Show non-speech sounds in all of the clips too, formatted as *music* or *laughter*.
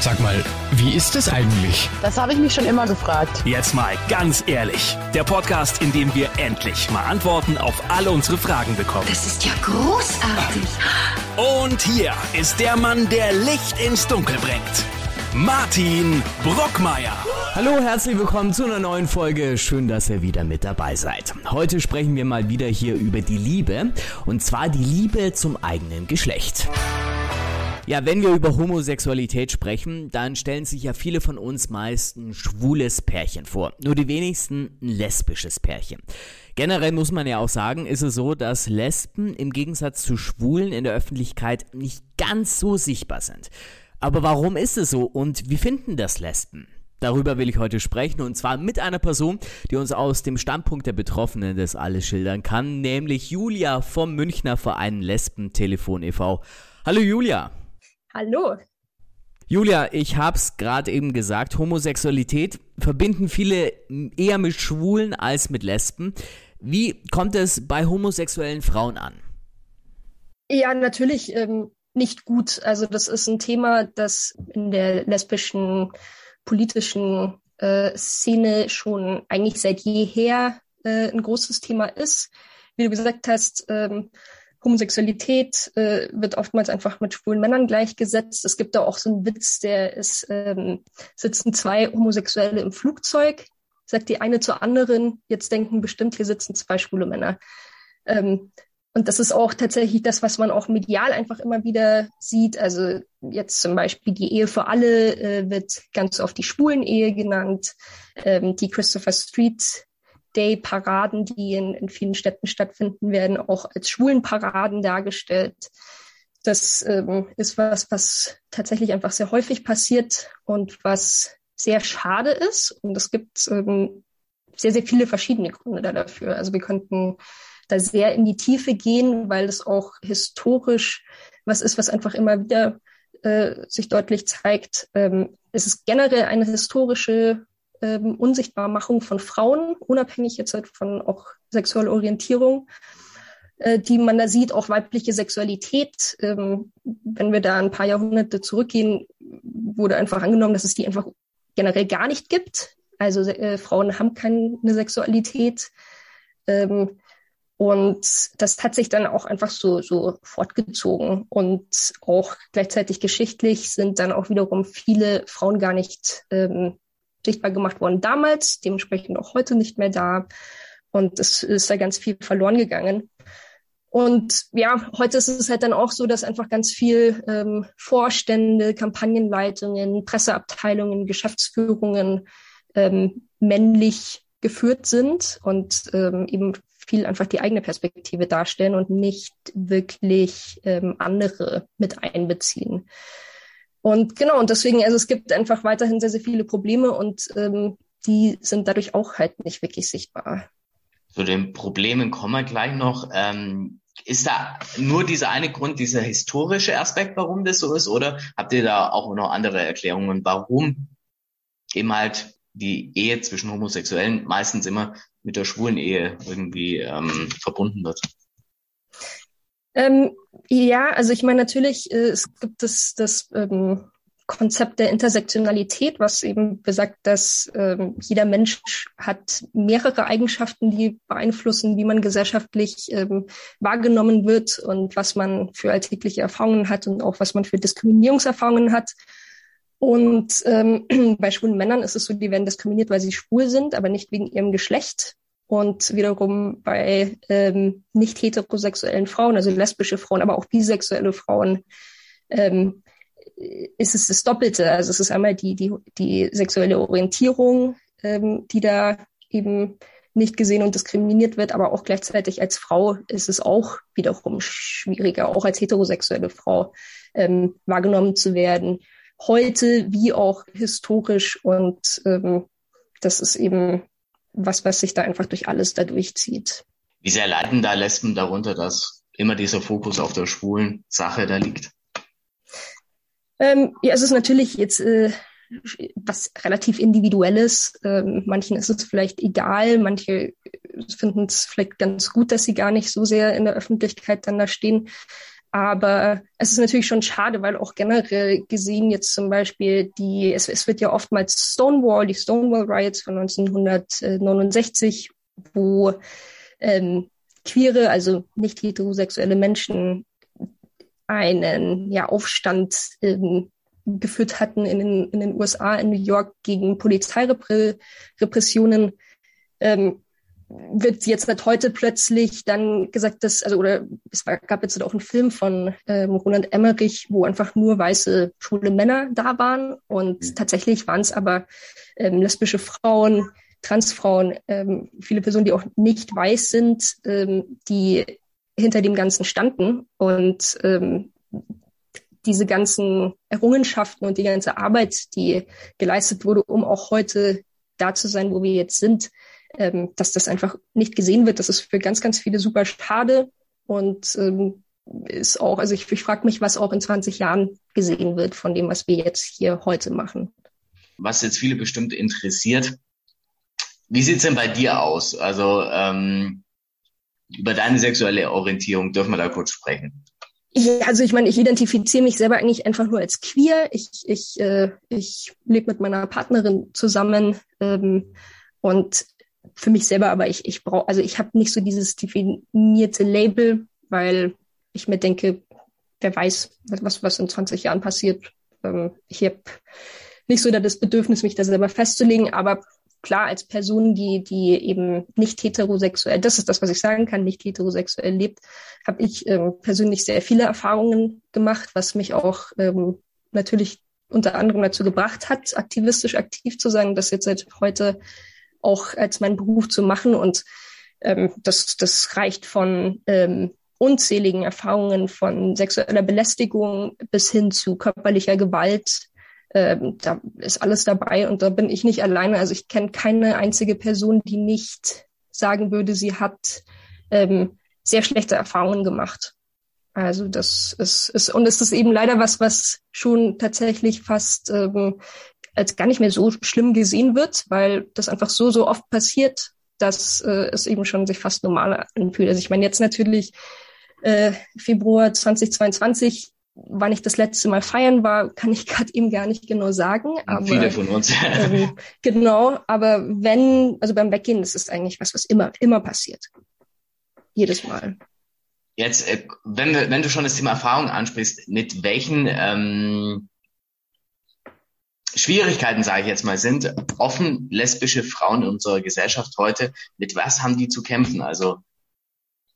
Sag mal, wie ist es eigentlich? Das habe ich mich schon immer gefragt. Jetzt mal ganz ehrlich. Der Podcast, in dem wir endlich mal Antworten auf alle unsere Fragen bekommen. Das ist ja großartig. Und hier ist der Mann, der Licht ins Dunkel bringt. Martin Brockmeier. Hallo, herzlich willkommen zu einer neuen Folge. Schön, dass ihr wieder mit dabei seid. Heute sprechen wir mal wieder hier über die Liebe. Und zwar die Liebe zum eigenen Geschlecht. Ja, wenn wir über Homosexualität sprechen, dann stellen sich ja viele von uns meist ein schwules Pärchen vor. Nur die wenigsten ein lesbisches Pärchen. Generell muss man ja auch sagen, ist es so, dass Lesben im Gegensatz zu Schwulen in der Öffentlichkeit nicht ganz so sichtbar sind. Aber warum ist es so und wie finden das Lesben? Darüber will ich heute sprechen und zwar mit einer Person, die uns aus dem Standpunkt der Betroffenen das alles schildern kann, nämlich Julia vom Münchner Verein Lesben-Telefon e.V. Hallo Julia. Hallo. Julia, ich hab's gerade eben gesagt, Homosexualität verbinden viele eher mit Schwulen als mit Lesben. Wie kommt es bei homosexuellen Frauen an? Ja, natürlich ähm, nicht gut. Also das ist ein Thema, das in der lesbischen politischen äh, Szene schon eigentlich seit jeher äh, ein großes Thema ist. Wie du gesagt hast, ähm, Homosexualität äh, wird oftmals einfach mit schwulen Männern gleichgesetzt. Es gibt da auch so einen Witz, der ist, ähm, sitzen zwei Homosexuelle im Flugzeug, sagt die eine zur anderen, jetzt denken bestimmt, hier sitzen zwei schwule Männer. Ähm, und das ist auch tatsächlich das, was man auch medial einfach immer wieder sieht. Also jetzt zum Beispiel die Ehe für alle äh, wird ganz oft die Schwulen-Ehe genannt. Ähm, die Christopher Street Day-Paraden, die in, in vielen Städten stattfinden, werden auch als Schwulenparaden dargestellt. Das ähm, ist was, was tatsächlich einfach sehr häufig passiert und was sehr schade ist. Und es gibt ähm, sehr, sehr viele verschiedene Gründe dafür. Also wir könnten da sehr in die Tiefe gehen, weil es auch historisch was ist, was einfach immer wieder äh, sich deutlich zeigt. Ähm, es ist generell eine historische ähm, Unsichtbarmachung von Frauen, unabhängig jetzt halt von auch sexueller Orientierung, äh, die man da sieht, auch weibliche Sexualität. Ähm, wenn wir da ein paar Jahrhunderte zurückgehen, wurde einfach angenommen, dass es die einfach generell gar nicht gibt. Also äh, Frauen haben keine Sexualität. Ähm, und das hat sich dann auch einfach so, so fortgezogen. Und auch gleichzeitig geschichtlich sind dann auch wiederum viele Frauen gar nicht ähm, sichtbar gemacht worden damals, dementsprechend auch heute nicht mehr da. Und es ist da ganz viel verloren gegangen. Und ja, heute ist es halt dann auch so, dass einfach ganz viel ähm, Vorstände, Kampagnenleitungen, Presseabteilungen, Geschäftsführungen ähm, männlich geführt sind und ähm, eben viel einfach die eigene Perspektive darstellen und nicht wirklich ähm, andere mit einbeziehen. Und genau, und deswegen, also es gibt einfach weiterhin sehr, sehr viele Probleme und ähm, die sind dadurch auch halt nicht wirklich sichtbar. Zu den Problemen kommen wir gleich noch. Ähm, ist da nur dieser eine Grund, dieser historische Aspekt, warum das so ist, oder habt ihr da auch noch andere Erklärungen, warum eben halt die Ehe zwischen Homosexuellen meistens immer mit der schwulen Ehe irgendwie ähm, verbunden wird? Ähm, ja, also ich meine natürlich, äh, es gibt das, das ähm, Konzept der Intersektionalität, was eben besagt, dass ähm, jeder Mensch hat mehrere Eigenschaften, die beeinflussen, wie man gesellschaftlich ähm, wahrgenommen wird und was man für alltägliche Erfahrungen hat und auch was man für Diskriminierungserfahrungen hat. Und ähm, *clears throat* bei schwulen Männern ist es so, die werden diskriminiert, weil sie schwul sind, aber nicht wegen ihrem Geschlecht. Und wiederum bei ähm, nicht heterosexuellen Frauen, also lesbische Frauen, aber auch bisexuelle Frauen, ähm, ist es das Doppelte. Also es ist einmal die, die, die sexuelle Orientierung, ähm, die da eben nicht gesehen und diskriminiert wird, aber auch gleichzeitig als Frau ist es auch wiederum schwieriger, auch als heterosexuelle Frau ähm, wahrgenommen zu werden. Heute wie auch historisch und ähm, das ist eben was, was sich da einfach durch alles da durchzieht. Wie sehr leiden da Lesben darunter, dass immer dieser Fokus auf der schwulen Sache da liegt? Ähm, ja, es ist natürlich jetzt äh, was relativ individuelles. Ähm, manchen ist es vielleicht egal, manche finden es vielleicht ganz gut, dass sie gar nicht so sehr in der Öffentlichkeit dann da stehen. Aber es ist natürlich schon schade, weil auch generell gesehen jetzt zum Beispiel die, es, es wird ja oftmals Stonewall, die Stonewall Riots von 1969, wo ähm, queere, also nicht heterosexuelle Menschen einen ja, Aufstand ähm, geführt hatten in den, in den USA, in New York gegen Polizeirepressionen. Ähm, wird jetzt seit heute plötzlich dann gesagt, dass, also oder es war, gab jetzt auch einen Film von ähm, Roland Emmerich, wo einfach nur weiße schwule Männer da waren und mhm. tatsächlich waren es aber ähm, lesbische Frauen, Transfrauen, ähm, viele Personen, die auch nicht weiß sind, ähm, die hinter dem Ganzen standen und ähm, diese ganzen Errungenschaften und die ganze Arbeit, die geleistet wurde, um auch heute da zu sein, wo wir jetzt sind, ähm, dass das einfach nicht gesehen wird. Das ist für ganz, ganz viele super schade und ähm, ist auch, also ich, ich frage mich, was auch in 20 Jahren gesehen wird von dem, was wir jetzt hier heute machen. Was jetzt viele bestimmt interessiert, wie sieht's denn bei dir aus? Also ähm, über deine sexuelle Orientierung dürfen wir da kurz sprechen. Ja, also ich meine, ich identifiziere mich selber eigentlich einfach nur als queer. Ich, ich, äh, ich lebe mit meiner Partnerin zusammen ähm, und für mich selber, aber ich, ich brauche, also ich habe nicht so dieses definierte Label, weil ich mir denke, wer weiß, was, was in 20 Jahren passiert. Ähm, ich habe nicht so das Bedürfnis, mich da selber festzulegen, aber klar, als Person, die, die eben nicht heterosexuell, das ist das, was ich sagen kann, nicht heterosexuell lebt, habe ich ähm, persönlich sehr viele Erfahrungen gemacht, was mich auch ähm, natürlich unter anderem dazu gebracht hat, aktivistisch aktiv zu sein, das jetzt seit heute auch als meinen Beruf zu machen. Und ähm, das, das reicht von ähm, unzähligen Erfahrungen von sexueller Belästigung bis hin zu körperlicher Gewalt. Ähm, da ist alles dabei und da bin ich nicht alleine. Also ich kenne keine einzige Person, die nicht sagen würde, sie hat ähm, sehr schlechte Erfahrungen gemacht. Also das ist, ist und es ist eben leider was, was schon tatsächlich fast ähm, als gar nicht mehr so schlimm gesehen wird, weil das einfach so, so oft passiert, dass äh, es eben schon sich fast normal anfühlt. Also ich meine, jetzt natürlich äh, Februar 2022, wann ich das letzte Mal feiern war, kann ich *laughs* gerade eben gar nicht genau sagen. Aber, Viele von uns. ähm, *laughs* genau, aber wenn, also beim Weggehen, das ist eigentlich was, was immer, immer passiert. Jedes Mal. Jetzt, äh, wenn, wir, wenn du schon das Thema Erfahrung ansprichst, mit welchen ähm, Schwierigkeiten, sage ich jetzt mal, sind offen lesbische Frauen in unserer Gesellschaft heute, mit was haben die zu kämpfen? Also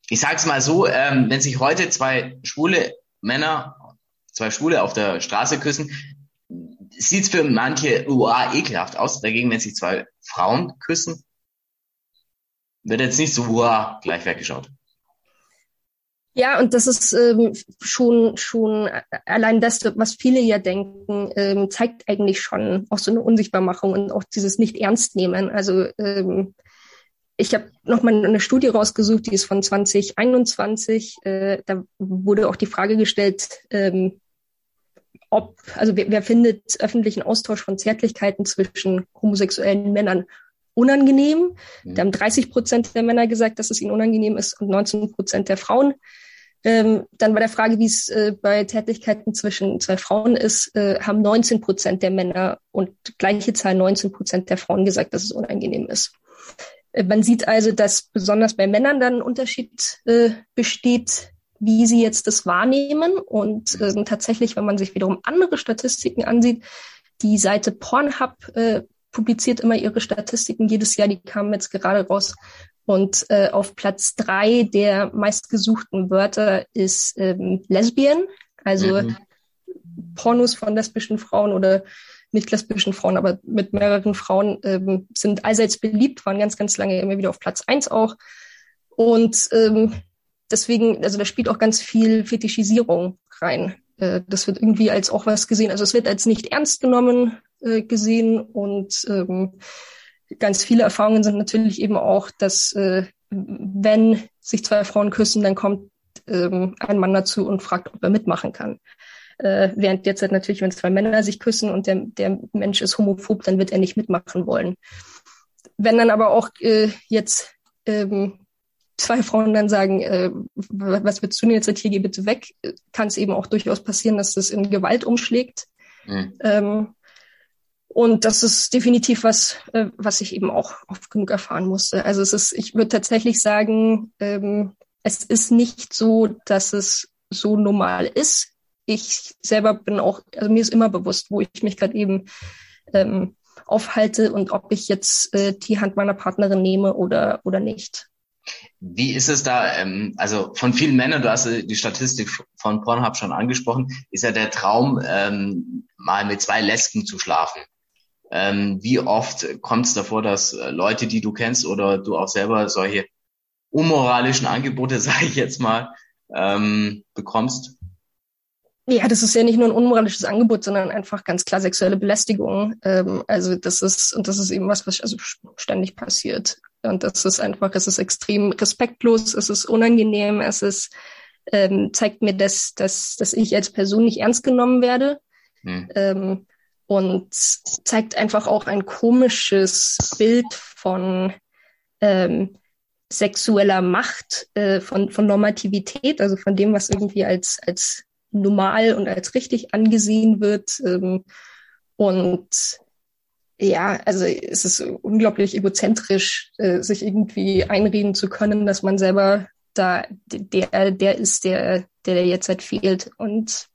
ich sage es mal so, ähm, wenn sich heute zwei schwule Männer, zwei Schwule auf der Straße küssen, sieht's für manche uah, ekelhaft aus. Dagegen, wenn sich zwei Frauen küssen, wird jetzt nicht so uah, gleich weggeschaut. Ja, und das ist ähm, schon schon allein das, was viele ja denken, ähm, zeigt eigentlich schon auch so eine Unsichtbarmachung und auch dieses nicht ernst nehmen. Also ähm, ich habe nochmal eine Studie rausgesucht, die ist von 2021. Äh, da wurde auch die Frage gestellt, ähm, ob, also wer, wer findet öffentlichen Austausch von Zärtlichkeiten zwischen homosexuellen Männern unangenehm. Da haben 30 Prozent der Männer gesagt, dass es ihnen unangenehm ist und 19 Prozent der Frauen. Ähm, dann bei der Frage, wie es äh, bei Tätigkeiten zwischen zwei Frauen ist, äh, haben 19 Prozent der Männer und gleiche Zahl 19 Prozent der Frauen gesagt, dass es unangenehm ist. Äh, man sieht also, dass besonders bei Männern dann ein Unterschied äh, besteht, wie sie jetzt das wahrnehmen. Und äh, tatsächlich, wenn man sich wiederum andere Statistiken ansieht, die Seite Pornhub äh, publiziert immer ihre Statistiken jedes Jahr, die kamen jetzt gerade raus. Und äh, auf Platz drei der meistgesuchten Wörter ist ähm, Lesbian, also mhm. Pornos von lesbischen Frauen oder nicht lesbischen Frauen, aber mit mehreren Frauen ähm, sind allseits beliebt, waren ganz, ganz lange immer wieder auf Platz eins auch. Und ähm, deswegen, also da spielt auch ganz viel Fetischisierung rein. Äh, das wird irgendwie als auch was gesehen. Also es wird als nicht ernst genommen äh, gesehen und ähm, ganz viele Erfahrungen sind natürlich eben auch, dass äh, wenn sich zwei Frauen küssen, dann kommt ähm, ein Mann dazu und fragt, ob er mitmachen kann. Äh, während derzeit natürlich, wenn zwei Männer sich küssen und der, der Mensch ist homophob, dann wird er nicht mitmachen wollen. Wenn dann aber auch äh, jetzt ähm, zwei Frauen dann sagen, äh, was willst du denn jetzt hier, geh bitte weg, kann es eben auch durchaus passieren, dass das in Gewalt umschlägt. Mhm. Ähm, und das ist definitiv was, äh, was ich eben auch oft genug erfahren musste. Also es ist, ich würde tatsächlich sagen, ähm, es ist nicht so, dass es so normal ist. Ich selber bin auch, also mir ist immer bewusst, wo ich mich gerade eben ähm, aufhalte und ob ich jetzt äh, die Hand meiner Partnerin nehme oder, oder nicht. Wie ist es da, ähm, also von vielen Männern, du hast die Statistik von Pornhub schon angesprochen, ist ja der Traum, ähm, mal mit zwei Lesben zu schlafen. Ähm, wie oft kommt es davor, dass äh, Leute, die du kennst oder du auch selber solche unmoralischen Angebote, *laughs* sage ich jetzt mal, ähm, bekommst? Ja, das ist ja nicht nur ein unmoralisches Angebot, sondern einfach ganz klar sexuelle Belästigung. Ähm, also das ist, und das ist eben was, was also ständig passiert. Und das ist einfach, es ist extrem respektlos, es ist unangenehm, es ist, ähm, zeigt mir, dass, dass, dass ich als Person nicht ernst genommen werde. Hm. Ähm, und zeigt einfach auch ein komisches Bild von ähm, sexueller Macht, äh, von, von Normativität, also von dem, was irgendwie als, als normal und als richtig angesehen wird. Ähm, und ja, also es ist unglaublich egozentrisch, äh, sich irgendwie einreden zu können, dass man selber da der, der ist, der, der jetzt halt fehlt. Und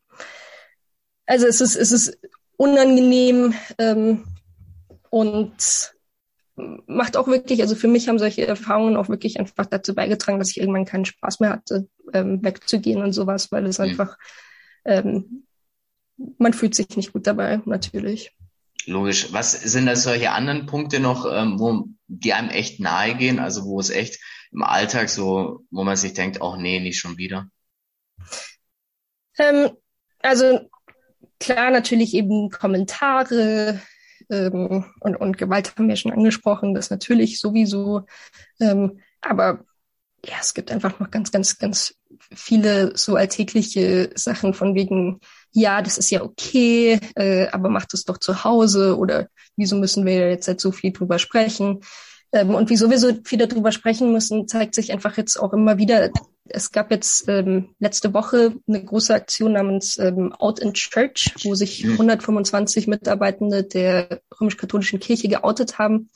also es ist, es ist unangenehm ähm, und macht auch wirklich, also für mich haben solche Erfahrungen auch wirklich einfach dazu beigetragen, dass ich irgendwann keinen Spaß mehr hatte, ähm, wegzugehen und sowas, weil es mhm. einfach, ähm, man fühlt sich nicht gut dabei, natürlich. Logisch. Was sind da solche anderen Punkte noch, ähm, wo die einem echt nahe gehen, also wo es echt im Alltag so, wo man sich denkt, oh nee, nicht schon wieder? Ähm, also klar, natürlich eben Kommentare ähm, und, und Gewalt haben wir schon angesprochen, das natürlich sowieso. Ähm, aber ja, es gibt einfach noch ganz, ganz, ganz viele so alltägliche Sachen von wegen, ja, das ist ja okay, äh, aber macht es doch zu Hause oder wieso müssen wir jetzt halt so viel drüber sprechen? Ähm, und wieso wir so viel darüber sprechen müssen, zeigt sich einfach jetzt auch immer wieder. Es gab jetzt ähm, letzte Woche eine große Aktion namens ähm, Out in Church, wo sich 125 mhm. Mitarbeitende der römisch-katholischen Kirche geoutet haben.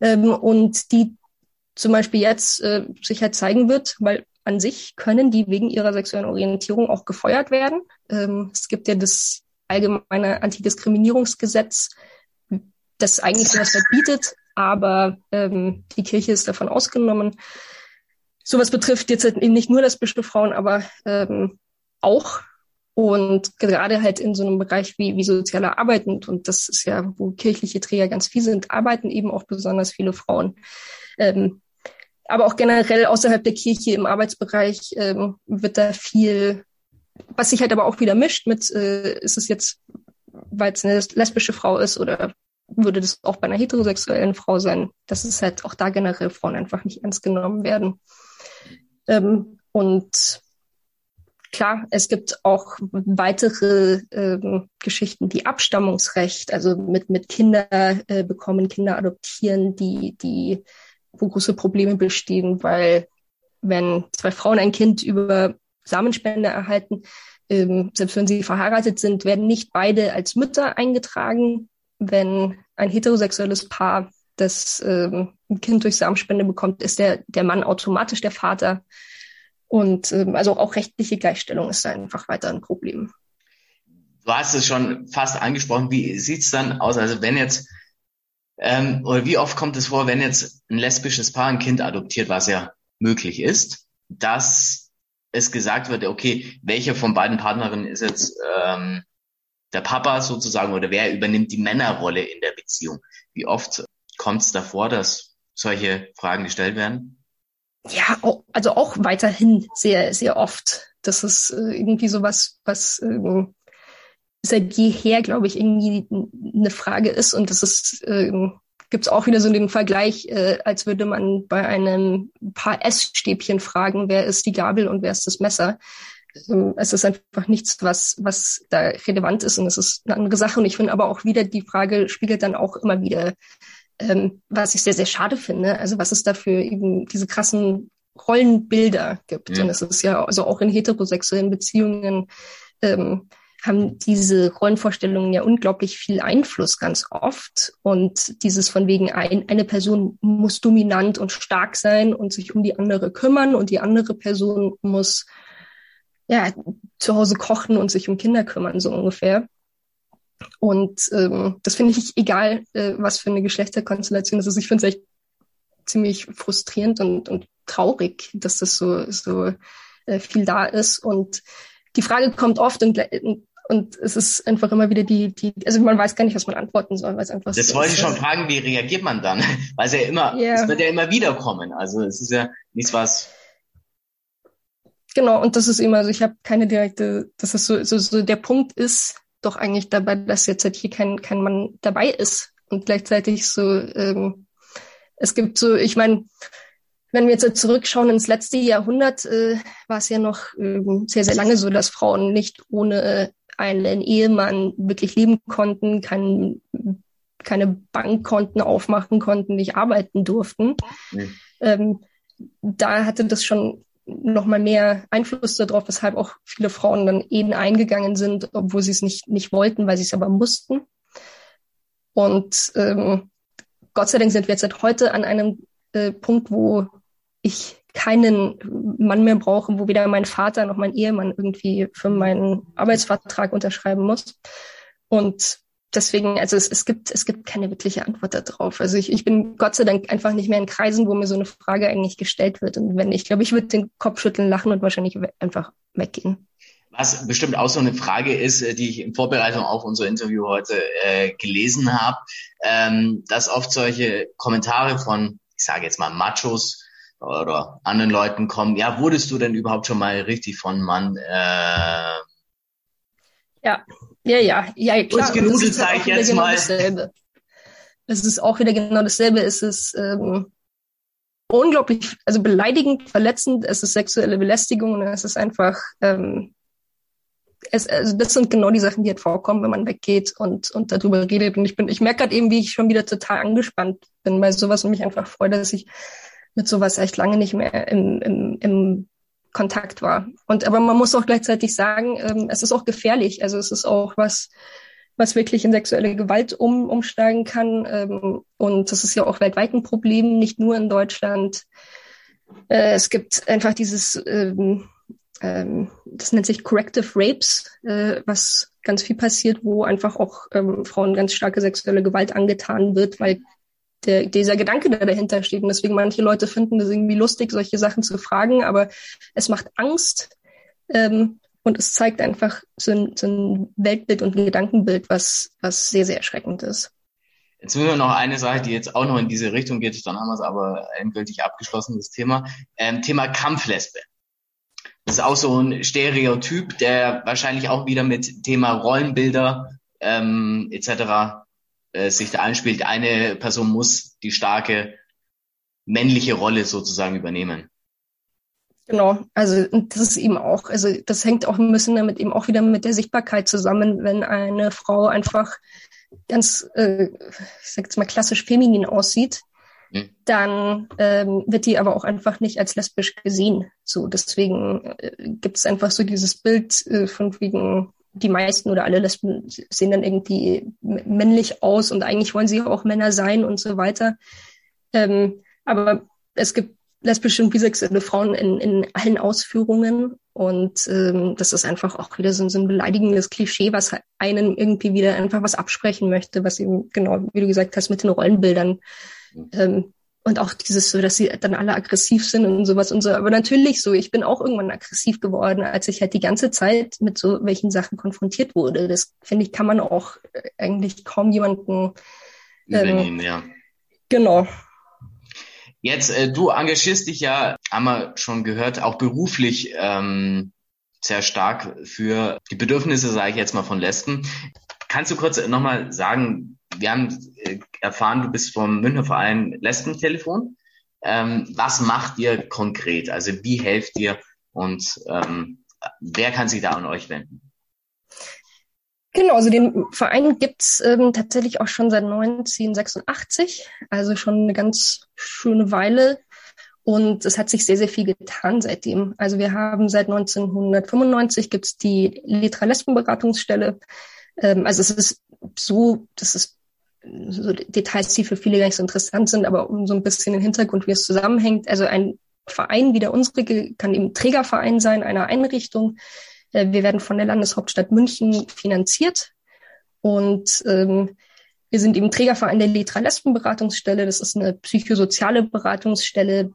Ähm, und die zum Beispiel jetzt äh, sich halt zeigen wird, weil an sich können die wegen ihrer sexuellen Orientierung auch gefeuert werden. Ähm, es gibt ja das allgemeine Antidiskriminierungsgesetz, das eigentlich sowas verbietet, aber ähm, die Kirche ist davon ausgenommen. Sowas betrifft jetzt eben nicht nur lesbische Frauen, aber ähm, auch. Und gerade halt in so einem Bereich wie, wie soziale Arbeit, und, und das ist ja, wo kirchliche Träger ganz viel sind, arbeiten eben auch besonders viele Frauen. Ähm, aber auch generell außerhalb der Kirche im Arbeitsbereich ähm, wird da viel, was sich halt aber auch wieder mischt mit, äh, ist es jetzt, weil es eine lesbische Frau ist oder würde das auch bei einer heterosexuellen Frau sein, dass es halt auch da generell Frauen einfach nicht ernst genommen werden. Ähm, und klar, es gibt auch weitere ähm, Geschichten, wie Abstammungsrecht, also mit, mit Kinder äh, bekommen, Kinder adoptieren, die, die, wo große Probleme bestehen, weil wenn zwei Frauen ein Kind über Samenspende erhalten, ähm, selbst wenn sie verheiratet sind, werden nicht beide als Mütter eingetragen, wenn ein heterosexuelles Paar das ähm, ein Kind durch Samenspende bekommt, ist der, der Mann automatisch der Vater. Und ähm, also auch rechtliche Gleichstellung ist da einfach weiter ein Problem. Du hast es schon fast angesprochen. Wie sieht's dann aus? Also wenn jetzt, ähm, oder wie oft kommt es vor, wenn jetzt ein lesbisches Paar ein Kind adoptiert, was ja möglich ist, dass es gesagt wird, okay, welche von beiden Partnerinnen ist jetzt ähm, der Papa sozusagen oder wer übernimmt die Männerrolle in der Beziehung? Wie oft kommt es davor, dass solche Fragen gestellt werden? Ja, also auch weiterhin sehr, sehr oft. Das ist äh, irgendwie sowas, was ähm, seit jeher, glaube ich, irgendwie eine Frage ist. Und das ist, ähm, gibt es auch wieder so den Vergleich, äh, als würde man bei einem paar Essstäbchen fragen, wer ist die Gabel und wer ist das Messer. Es ist einfach nichts, was, was da relevant ist und es ist eine andere Sache. Und ich finde aber auch wieder, die Frage spiegelt dann auch immer wieder, ähm, was ich sehr, sehr schade finde. Also was es da für eben diese krassen Rollenbilder gibt. Ja. Und es ist ja also auch in heterosexuellen Beziehungen ähm, haben diese Rollenvorstellungen ja unglaublich viel Einfluss ganz oft. Und dieses von wegen ein, eine Person muss dominant und stark sein und sich um die andere kümmern und die andere Person muss ja zu Hause kochen und sich um Kinder kümmern, so ungefähr. Und ähm, das finde ich egal, äh, was für eine Geschlechterkonstellation das ist. Ich finde es echt ziemlich frustrierend und, und traurig, dass das so, so äh, viel da ist. Und die Frage kommt oft und, und es ist einfach immer wieder die, die, also man weiß gar nicht, was man antworten soll, weil es einfach Das so wollte ich schon fragen, wie reagiert man dann? *laughs* Weil es ja immer, yeah. es wird ja immer wieder kommen. Also es ist ja nichts, was. Genau, und das ist immer, also ich habe keine direkte, dass das so, so, so der Punkt ist doch eigentlich dabei, dass jetzt halt hier kein, kein Mann dabei ist. Und gleichzeitig so, ähm, es gibt so, ich meine, wenn wir jetzt zurückschauen ins letzte Jahrhundert, äh, war es ja noch äh, sehr, sehr lange so, dass Frauen nicht ohne einen Ehemann wirklich leben konnten, kein, keine Bankkonten aufmachen konnten, nicht arbeiten durften. Mhm. Ähm, da hatte das schon noch mal mehr Einfluss darauf, weshalb auch viele Frauen dann Ehen eingegangen sind, obwohl sie es nicht, nicht wollten, weil sie es aber mussten. Und ähm, Gott sei Dank sind wir jetzt seit heute an einem äh, Punkt, wo ich keinen Mann mehr brauche, wo weder mein Vater noch mein Ehemann irgendwie für meinen Arbeitsvertrag unterschreiben muss. Und deswegen, also es, es gibt, es gibt keine wirkliche Antwort darauf. Also ich, ich bin Gott sei Dank einfach nicht mehr in Kreisen, wo mir so eine Frage eigentlich gestellt wird. Und wenn ich glaube, ich würde den Kopf schütteln, lachen und wahrscheinlich einfach weggehen. Was bestimmt auch so eine Frage ist, äh, die ich in Vorbereitung auf unser Interview heute äh, gelesen habe, ähm, dass oft solche Kommentare von, ich sage jetzt mal Machos, oder anderen Leuten kommen, ja, wurdest du denn überhaupt schon mal richtig von Mann? Äh, ja, ja, ja, ja, klar. Genudelt sage ich jetzt genau mal. Dasselbe. Es ist auch wieder genau dasselbe. Es ist ähm, unglaublich, also beleidigend, verletzend. Es ist sexuelle Belästigung und es ist einfach, ähm, es, also das sind genau die Sachen, die halt vorkommen, wenn man weggeht und, und darüber redet. Und ich bin, ich merke gerade eben, wie ich schon wieder total angespannt bin bei sowas und mich einfach freue, dass ich mit sowas echt lange nicht mehr im, im, im Kontakt war. Und aber man muss auch gleichzeitig sagen, ähm, es ist auch gefährlich. Also es ist auch was, was wirklich in sexuelle Gewalt um, umsteigen kann. Ähm, und das ist ja auch weltweit ein Problem, nicht nur in Deutschland. Äh, es gibt einfach dieses, ähm, ähm, das nennt sich Corrective Rapes, äh, was ganz viel passiert, wo einfach auch ähm, Frauen ganz starke sexuelle Gewalt angetan wird, weil der, dieser Gedanke, der dahinter steht. Und deswegen manche Leute finden das irgendwie lustig, solche Sachen zu fragen, aber es macht Angst ähm, und es zeigt einfach so ein, so ein Weltbild und ein Gedankenbild, was, was sehr, sehr erschreckend ist. Jetzt müssen wir noch eine Sache, die jetzt auch noch in diese Richtung geht, dann haben wir es aber endgültig abgeschlossen, das Thema. Ähm, Thema Kampflesbe. Das ist auch so ein Stereotyp, der wahrscheinlich auch wieder mit Thema Rollenbilder ähm, etc äh, sich da anspielt, eine Person muss die starke männliche Rolle sozusagen übernehmen. Genau, also das ist eben auch, also das hängt auch ein bisschen damit eben auch wieder mit der Sichtbarkeit zusammen, wenn eine Frau einfach ganz, äh, ich sag jetzt mal klassisch feminin aussieht, hm. dann ähm, wird die aber auch einfach nicht als lesbisch gesehen. So, deswegen äh, gibt es einfach so dieses Bild äh, von wegen die meisten oder alle Lesben sehen dann irgendwie männlich aus und eigentlich wollen sie auch Männer sein und so weiter. Ähm, aber es gibt lesbische und bisexuelle Frauen in, in allen Ausführungen und ähm, das ist einfach auch wieder so, so ein beleidigendes Klischee, was einen irgendwie wieder einfach was absprechen möchte, was eben genau, wie du gesagt hast, mit den Rollenbildern ähm, und auch dieses so, dass sie dann alle aggressiv sind und sowas und so. Aber natürlich so, ich bin auch irgendwann aggressiv geworden, als ich halt die ganze Zeit mit so welchen Sachen konfrontiert wurde. Das finde ich, kann man auch äh, eigentlich kaum jemanden. Ähm, ja. Genau. Jetzt, äh, du engagierst dich ja, haben wir schon gehört, auch beruflich ähm, sehr stark für die Bedürfnisse, sage ich jetzt mal, von Lesben. Kannst du kurz nochmal sagen, wir haben äh, erfahren, du bist vom Münchner Verein Lesbentelefon. Ähm, was macht ihr konkret? Also wie helft ihr und ähm, wer kann sich da an euch wenden? Genau, also den Verein gibt's ähm, tatsächlich auch schon seit 1986, also schon eine ganz schöne Weile. Und es hat sich sehr, sehr viel getan seitdem. Also wir haben seit 1995 gibt es die Letra Lesbenberatungsstelle. Ähm, also es ist so, das ist so Details, die für viele gar nicht so interessant sind, aber um so ein bisschen den Hintergrund, wie es zusammenhängt. Also ein Verein wie der unsere kann eben Trägerverein sein einer Einrichtung. Äh, wir werden von der Landeshauptstadt München finanziert und ähm, wir sind eben Trägerverein der Letra Lesbenberatungsstelle. Das ist eine psychosoziale Beratungsstelle,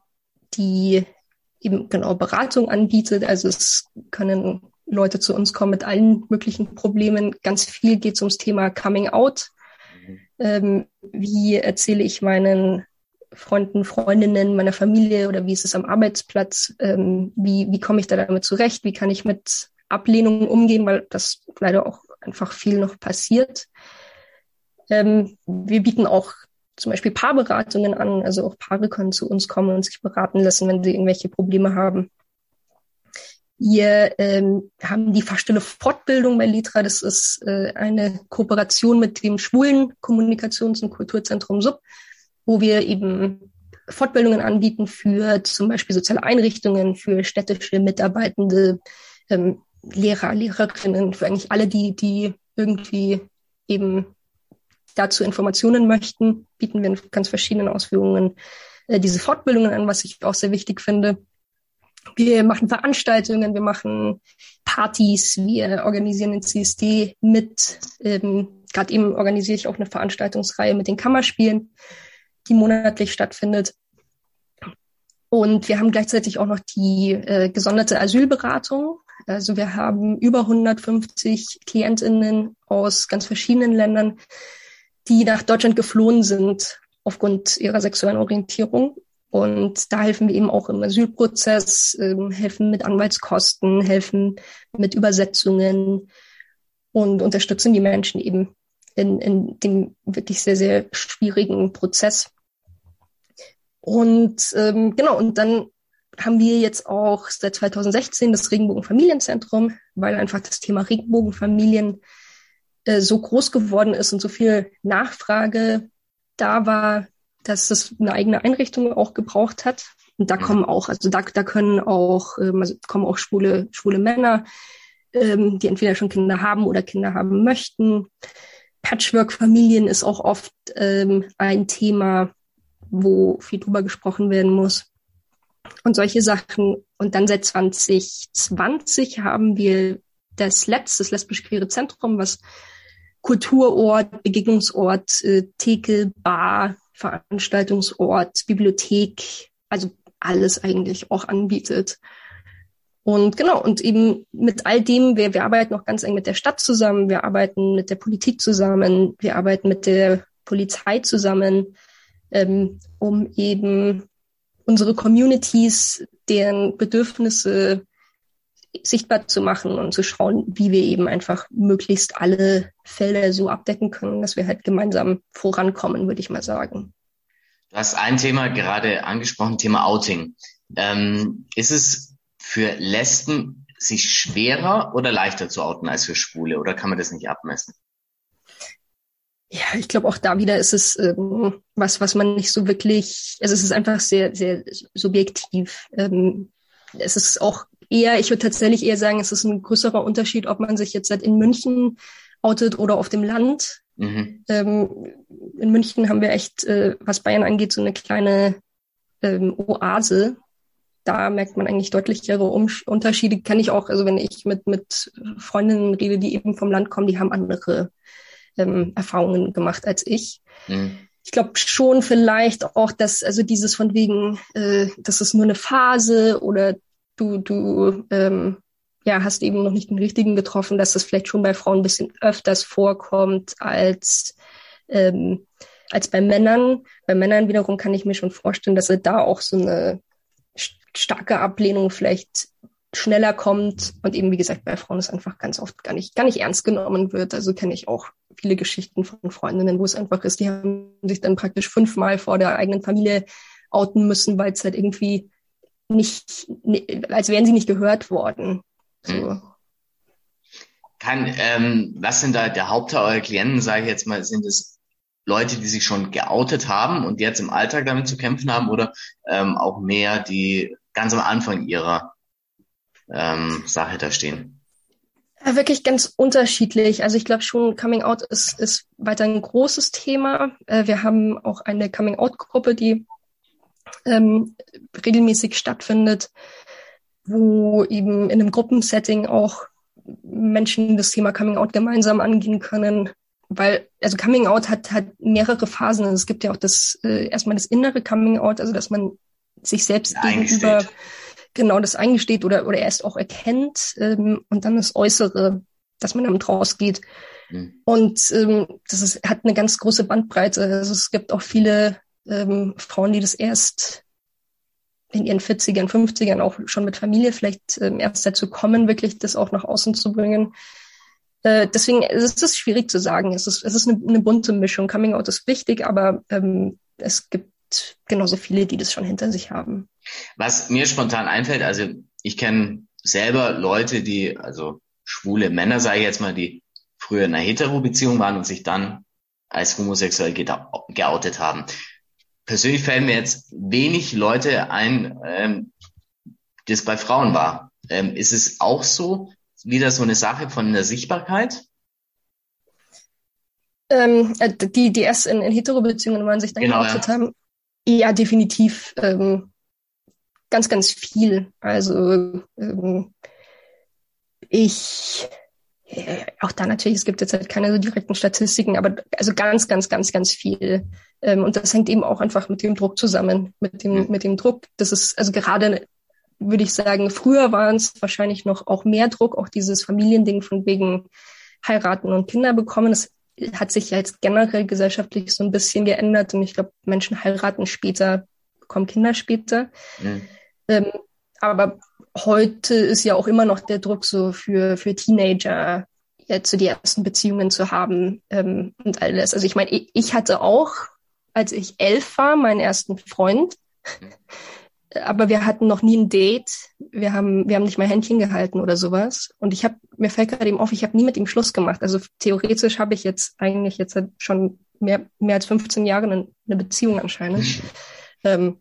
die eben genau Beratung anbietet. Also es können Leute zu uns kommen mit allen möglichen Problemen. Ganz viel geht ums Thema Coming Out. Ähm, wie erzähle ich meinen Freunden, Freundinnen, meiner Familie oder wie ist es am Arbeitsplatz? Ähm, wie, wie komme ich da damit zurecht? Wie kann ich mit Ablehnung umgehen, weil das leider auch einfach viel noch passiert. Ähm, wir bieten auch zum Beispiel Paarberatungen an. Also auch Paare können zu uns kommen und sich beraten lassen, wenn sie irgendwelche Probleme haben. Wir ähm, haben die Fachstelle Fortbildung bei Litra. Das ist äh, eine Kooperation mit dem Schwulen Kommunikations- und Kulturzentrum Sub, wo wir eben Fortbildungen anbieten für zum Beispiel soziale Einrichtungen, für städtische Mitarbeitende, ähm, Lehrer, Lehrerinnen, für eigentlich alle, die, die irgendwie eben dazu Informationen möchten, bieten wir in ganz verschiedenen Ausführungen äh, diese Fortbildungen an, was ich auch sehr wichtig finde. Wir machen Veranstaltungen, wir machen Partys, wir organisieren den CSD mit. Ähm, Gerade eben organisiere ich auch eine Veranstaltungsreihe mit den Kammerspielen, die monatlich stattfindet. Und wir haben gleichzeitig auch noch die äh, gesonderte Asylberatung. Also wir haben über 150 Klientinnen aus ganz verschiedenen Ländern, die nach Deutschland geflohen sind aufgrund ihrer sexuellen Orientierung. Und da helfen wir eben auch im Asylprozess, äh, helfen mit Anwaltskosten, helfen mit Übersetzungen und unterstützen die Menschen eben in, in dem wirklich sehr, sehr schwierigen Prozess. Und ähm, genau, und dann haben wir jetzt auch seit 2016 das Regenbogenfamilienzentrum, weil einfach das Thema Regenbogenfamilien äh, so groß geworden ist und so viel Nachfrage da war, dass es eine eigene Einrichtung auch gebraucht hat. Und da kommen auch, also da, da können auch, ähm, also kommen auch schwule, schwule Männer, ähm, die entweder schon Kinder haben oder Kinder haben möchten. Patchwork-Familien ist auch oft ähm, ein Thema, wo viel drüber gesprochen werden muss. Und solche Sachen. Und dann seit 2020 haben wir das letzte, das lesbisch-queere Zentrum, was Kulturort, Begegnungsort, äh, Theke, Bar, Veranstaltungsort, Bibliothek, also alles eigentlich auch anbietet. Und genau, und eben mit all dem, wir, wir arbeiten auch ganz eng mit der Stadt zusammen, wir arbeiten mit der Politik zusammen, wir arbeiten mit der Polizei zusammen, ähm, um eben unsere Communities, deren Bedürfnisse sichtbar zu machen und zu schauen, wie wir eben einfach möglichst alle Felder so abdecken können, dass wir halt gemeinsam vorankommen, würde ich mal sagen. Du hast ein Thema gerade angesprochen, Thema Outing. Ähm, ist es für Lesben sich schwerer oder leichter zu outen als für Schwule oder kann man das nicht abmessen? Ja, ich glaube auch da wieder ist es ähm, was, was man nicht so wirklich, also es ist einfach sehr, sehr subjektiv. Ähm, es ist auch eher, ich würde tatsächlich eher sagen, es ist ein größerer Unterschied, ob man sich jetzt halt in München outet oder auf dem Land. Mhm. Ähm, in München haben wir echt, äh, was Bayern angeht, so eine kleine ähm, Oase. Da merkt man eigentlich deutlichere um Unterschiede. Kann ich auch, also wenn ich mit, mit Freundinnen rede, die eben vom Land kommen, die haben andere ähm, Erfahrungen gemacht als ich. Mhm. Ich glaube schon vielleicht auch, dass also dieses von wegen, äh, das ist nur eine Phase oder du, du ähm, ja, hast eben noch nicht den richtigen getroffen, dass das vielleicht schon bei Frauen ein bisschen öfters vorkommt als, ähm, als bei Männern. Bei Männern wiederum kann ich mir schon vorstellen, dass da auch so eine starke Ablehnung vielleicht schneller kommt und eben wie gesagt bei Frauen es einfach ganz oft gar nicht gar nicht ernst genommen wird. Also kenne ich auch viele Geschichten von Freundinnen, wo es einfach ist, die haben sich dann praktisch fünfmal vor der eigenen Familie outen müssen, weil es halt irgendwie nicht, als wären sie nicht gehört worden. So. Hm. Kann, ähm, was sind da der Hauptteil eurer Klienten, sage ich jetzt mal, sind es Leute, die sich schon geoutet haben und jetzt im Alltag damit zu kämpfen haben oder ähm, auch mehr, die ganz am Anfang ihrer ähm, Sache da stehen? Wirklich ganz unterschiedlich. Also ich glaube schon, Coming Out ist, ist weiter ein großes Thema. Äh, wir haben auch eine Coming Out-Gruppe, die ähm, regelmäßig stattfindet, wo eben in einem Gruppensetting auch Menschen das Thema Coming Out gemeinsam angehen können. Weil, also Coming Out hat, hat mehrere Phasen. Also es gibt ja auch das, äh, erstmal das innere Coming Out, also dass man sich selbst gegenüber genau das eingesteht oder, oder erst auch erkennt ähm, und dann das Äußere, dass man damit rausgeht. Mhm. Und ähm, das ist, hat eine ganz große Bandbreite. Also es gibt auch viele ähm, Frauen, die das erst in ihren 40ern, 50ern auch schon mit Familie vielleicht ähm, erst dazu kommen, wirklich das auch nach außen zu bringen. Äh, deswegen ist es schwierig zu sagen. Es ist, es ist eine, eine bunte Mischung. Coming Out ist wichtig, aber ähm, es gibt genauso viele, die das schon hinter sich haben. Was mir spontan einfällt, also ich kenne selber Leute, die, also schwule Männer, sage ich jetzt mal, die früher in einer Hetero-Beziehung waren und sich dann als homosexuell geoutet haben. Persönlich fällen mir jetzt wenig Leute ein, ähm, das bei Frauen war. Ähm, ist es auch so, wieder so eine Sache von der Sichtbarkeit? Ähm, äh, die, die erst in, in Hetero-Beziehungen waren, sich dann genau, ja. haben. Ja, definitiv. Ähm, ganz, ganz viel. Also ähm, ich auch da natürlich, es gibt jetzt halt keine so direkten Statistiken, aber also ganz, ganz, ganz, ganz viel. Ähm, und das hängt eben auch einfach mit dem Druck zusammen, mit dem, mhm. mit dem Druck. Das ist, also gerade würde ich sagen, früher waren es wahrscheinlich noch auch mehr Druck, auch dieses Familiending von wegen heiraten und Kinder bekommen. Das hat sich ja jetzt generell gesellschaftlich so ein bisschen geändert und ich glaube, Menschen heiraten später, bekommen Kinder später. Mhm. Ähm, aber heute ist ja auch immer noch der Druck so für, für Teenager, jetzt so die ersten Beziehungen zu haben ähm, und alles. Also ich meine, ich, ich hatte auch, als ich elf war, meinen ersten Freund. Aber wir hatten noch nie ein Date. Wir haben, wir haben nicht mal Händchen gehalten oder sowas. Und ich habe, mir fällt gerade eben auf, ich habe nie mit ihm Schluss gemacht. Also theoretisch habe ich jetzt eigentlich jetzt schon mehr, mehr als 15 Jahre eine, eine Beziehung anscheinend. ähm,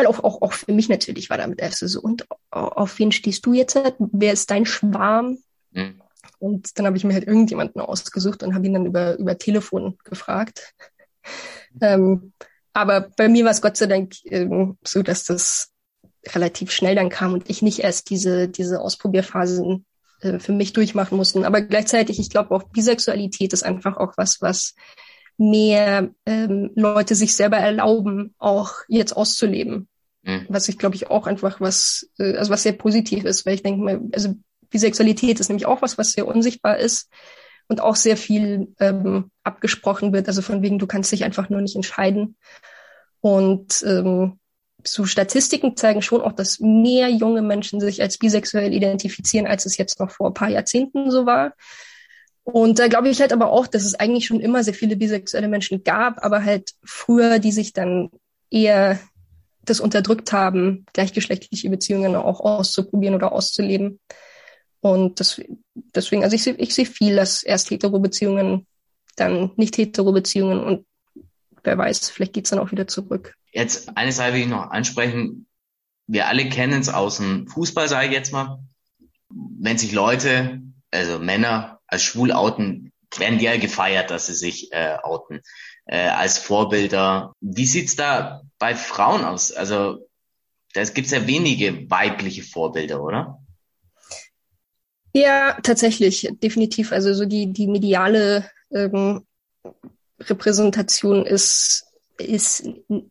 weil auch, auch, auch für mich natürlich war damit erst so, und auf wen stehst du jetzt? Wer ist dein Schwarm? Mhm. Und dann habe ich mir halt irgendjemanden ausgesucht und habe ihn dann über, über Telefon gefragt. ähm, aber bei mir war es Gott sei Dank ähm, so, dass das relativ schnell dann kam und ich nicht erst diese, diese Ausprobierphasen äh, für mich durchmachen musste. Aber gleichzeitig, ich glaube auch Bisexualität ist einfach auch was, was mehr ähm, Leute sich selber erlauben, auch jetzt auszuleben. Mhm. Was ich glaube ich auch einfach was, äh, also was sehr positiv ist, weil ich denke mal, also Bisexualität ist nämlich auch was, was sehr unsichtbar ist und auch sehr viel ähm, abgesprochen wird. Also von wegen, du kannst dich einfach nur nicht entscheiden. Und ähm, so Statistiken zeigen schon auch, dass mehr junge Menschen sich als bisexuell identifizieren, als es jetzt noch vor ein paar Jahrzehnten so war. Und da glaube ich halt aber auch, dass es eigentlich schon immer sehr viele bisexuelle Menschen gab, aber halt früher, die sich dann eher das unterdrückt haben, gleichgeschlechtliche Beziehungen auch auszuprobieren oder auszuleben. Und das, deswegen, also ich sehe ich sehe viel, dass erst hetero-Beziehungen, dann nicht hetero-Beziehungen und wer weiß, vielleicht geht's dann auch wieder zurück. Jetzt eine Sache will ich noch ansprechen. Wir alle kennen es aus dem Fußball, sage ich jetzt mal. Wenn sich Leute, also Männer, als schwul outen, ja gefeiert, dass sie sich äh, outen äh, als Vorbilder. Wie sieht's da bei Frauen aus? Also da gibt's ja wenige weibliche Vorbilder, oder? Ja, tatsächlich, definitiv. Also so die, die mediale ähm, Repräsentation ist, ist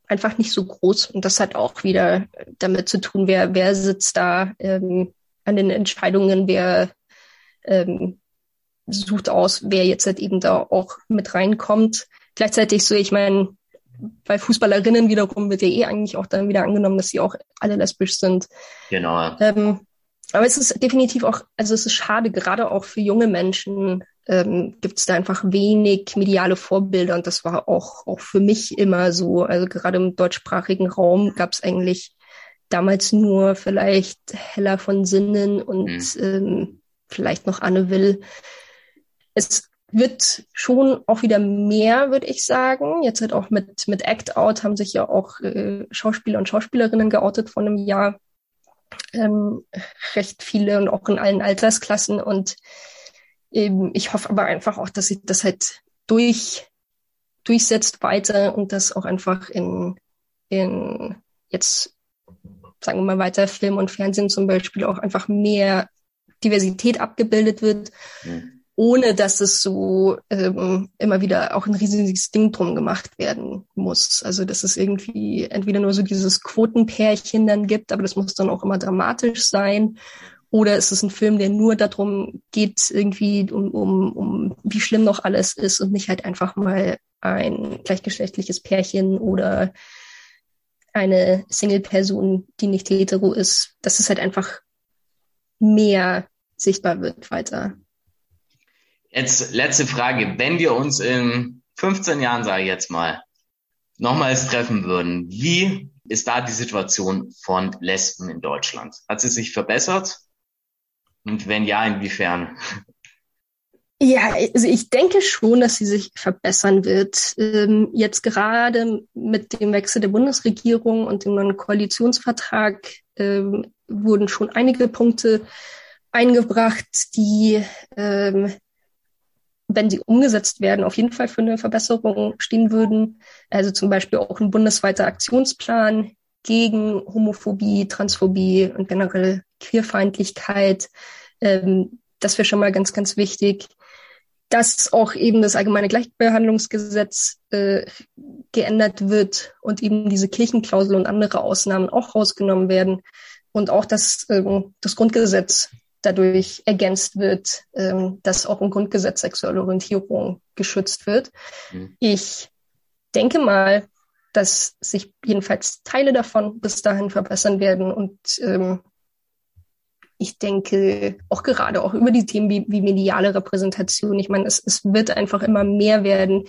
einfach nicht so groß. Und das hat auch wieder damit zu tun, wer, wer sitzt da ähm, an den Entscheidungen, wer ähm, sucht aus, wer jetzt halt eben da auch mit reinkommt. Gleichzeitig so, ich meine, bei Fußballerinnen wiederum wird ja eh eigentlich auch dann wieder angenommen, dass sie auch alle lesbisch sind. Genau. Ähm, aber es ist definitiv auch, also es ist schade, gerade auch für junge Menschen ähm, gibt es da einfach wenig mediale Vorbilder und das war auch, auch für mich immer so. Also gerade im deutschsprachigen Raum gab es eigentlich damals nur vielleicht Hella von Sinnen und mhm. ähm, vielleicht noch Anne Will es wird schon auch wieder mehr, würde ich sagen. Jetzt halt auch mit, mit Act Out haben sich ja auch äh, Schauspieler und Schauspielerinnen geoutet vor einem Jahr. Ähm, recht viele und auch in allen Altersklassen. Und eben, ich hoffe aber einfach auch, dass sich das halt durch, durchsetzt weiter und das auch einfach in, in jetzt, sagen wir mal weiter, Film und Fernsehen zum Beispiel auch einfach mehr Diversität abgebildet wird. Mhm ohne dass es so ähm, immer wieder auch ein riesiges Ding drum gemacht werden muss. Also dass es irgendwie entweder nur so dieses Quotenpärchen dann gibt, aber das muss dann auch immer dramatisch sein. Oder ist es ein Film, der nur darum geht, irgendwie um, um, um wie schlimm noch alles ist und nicht halt einfach mal ein gleichgeschlechtliches Pärchen oder eine Single-Person, die nicht hetero ist, dass es halt einfach mehr sichtbar wird weiter. Jetzt letzte Frage. Wenn wir uns in 15 Jahren, sage ich jetzt mal, nochmals treffen würden, wie ist da die Situation von Lesben in Deutschland? Hat sie sich verbessert? Und wenn ja, inwiefern? Ja, also ich denke schon, dass sie sich verbessern wird. Ähm, jetzt gerade mit dem Wechsel der Bundesregierung und dem neuen Koalitionsvertrag ähm, wurden schon einige Punkte eingebracht, die ähm, wenn sie umgesetzt werden, auf jeden Fall für eine Verbesserung stehen würden. Also zum Beispiel auch ein bundesweiter Aktionsplan gegen Homophobie, Transphobie und generell Queerfeindlichkeit. Ähm, das wäre schon mal ganz, ganz wichtig. Dass auch eben das allgemeine Gleichbehandlungsgesetz äh, geändert wird und eben diese Kirchenklausel und andere Ausnahmen auch rausgenommen werden. Und auch, dass ähm, das Grundgesetz dadurch ergänzt wird, ähm, dass auch im Grundgesetz sexuelle Orientierung geschützt wird. Mhm. Ich denke mal, dass sich jedenfalls Teile davon bis dahin verbessern werden und ähm, ich denke auch gerade auch über die Themen wie, wie mediale Repräsentation. Ich meine, es, es wird einfach immer mehr werden.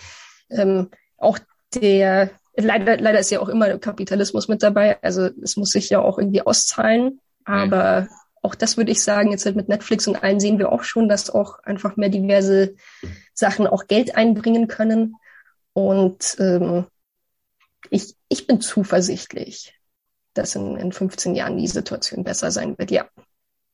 Ähm, auch der leider leider ist ja auch immer Kapitalismus mit dabei. Also es muss sich ja auch irgendwie auszahlen. Aber auch das würde ich sagen, jetzt halt mit Netflix und allen sehen wir auch schon, dass auch einfach mehr diverse Sachen auch Geld einbringen können. Und ähm, ich, ich bin zuversichtlich, dass in, in 15 Jahren die Situation besser sein wird, ja.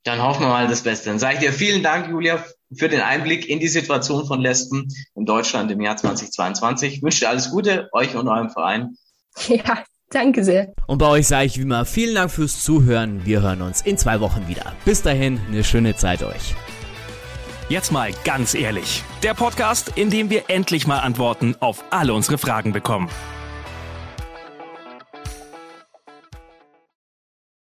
Dann hoffen wir mal das Beste. Dann sage ich dir vielen Dank, Julia, für den Einblick in die Situation von Lesben in Deutschland im Jahr 2022. Ich wünsche dir alles Gute, euch und eurem Verein. *laughs* Ja, Danke sehr. Und bei euch sage ich wie immer vielen Dank fürs Zuhören. Wir hören uns in zwei Wochen wieder. Bis dahin, eine schöne Zeit euch. Jetzt mal ganz ehrlich. Der Podcast, in dem wir endlich mal Antworten auf alle unsere Fragen bekommen.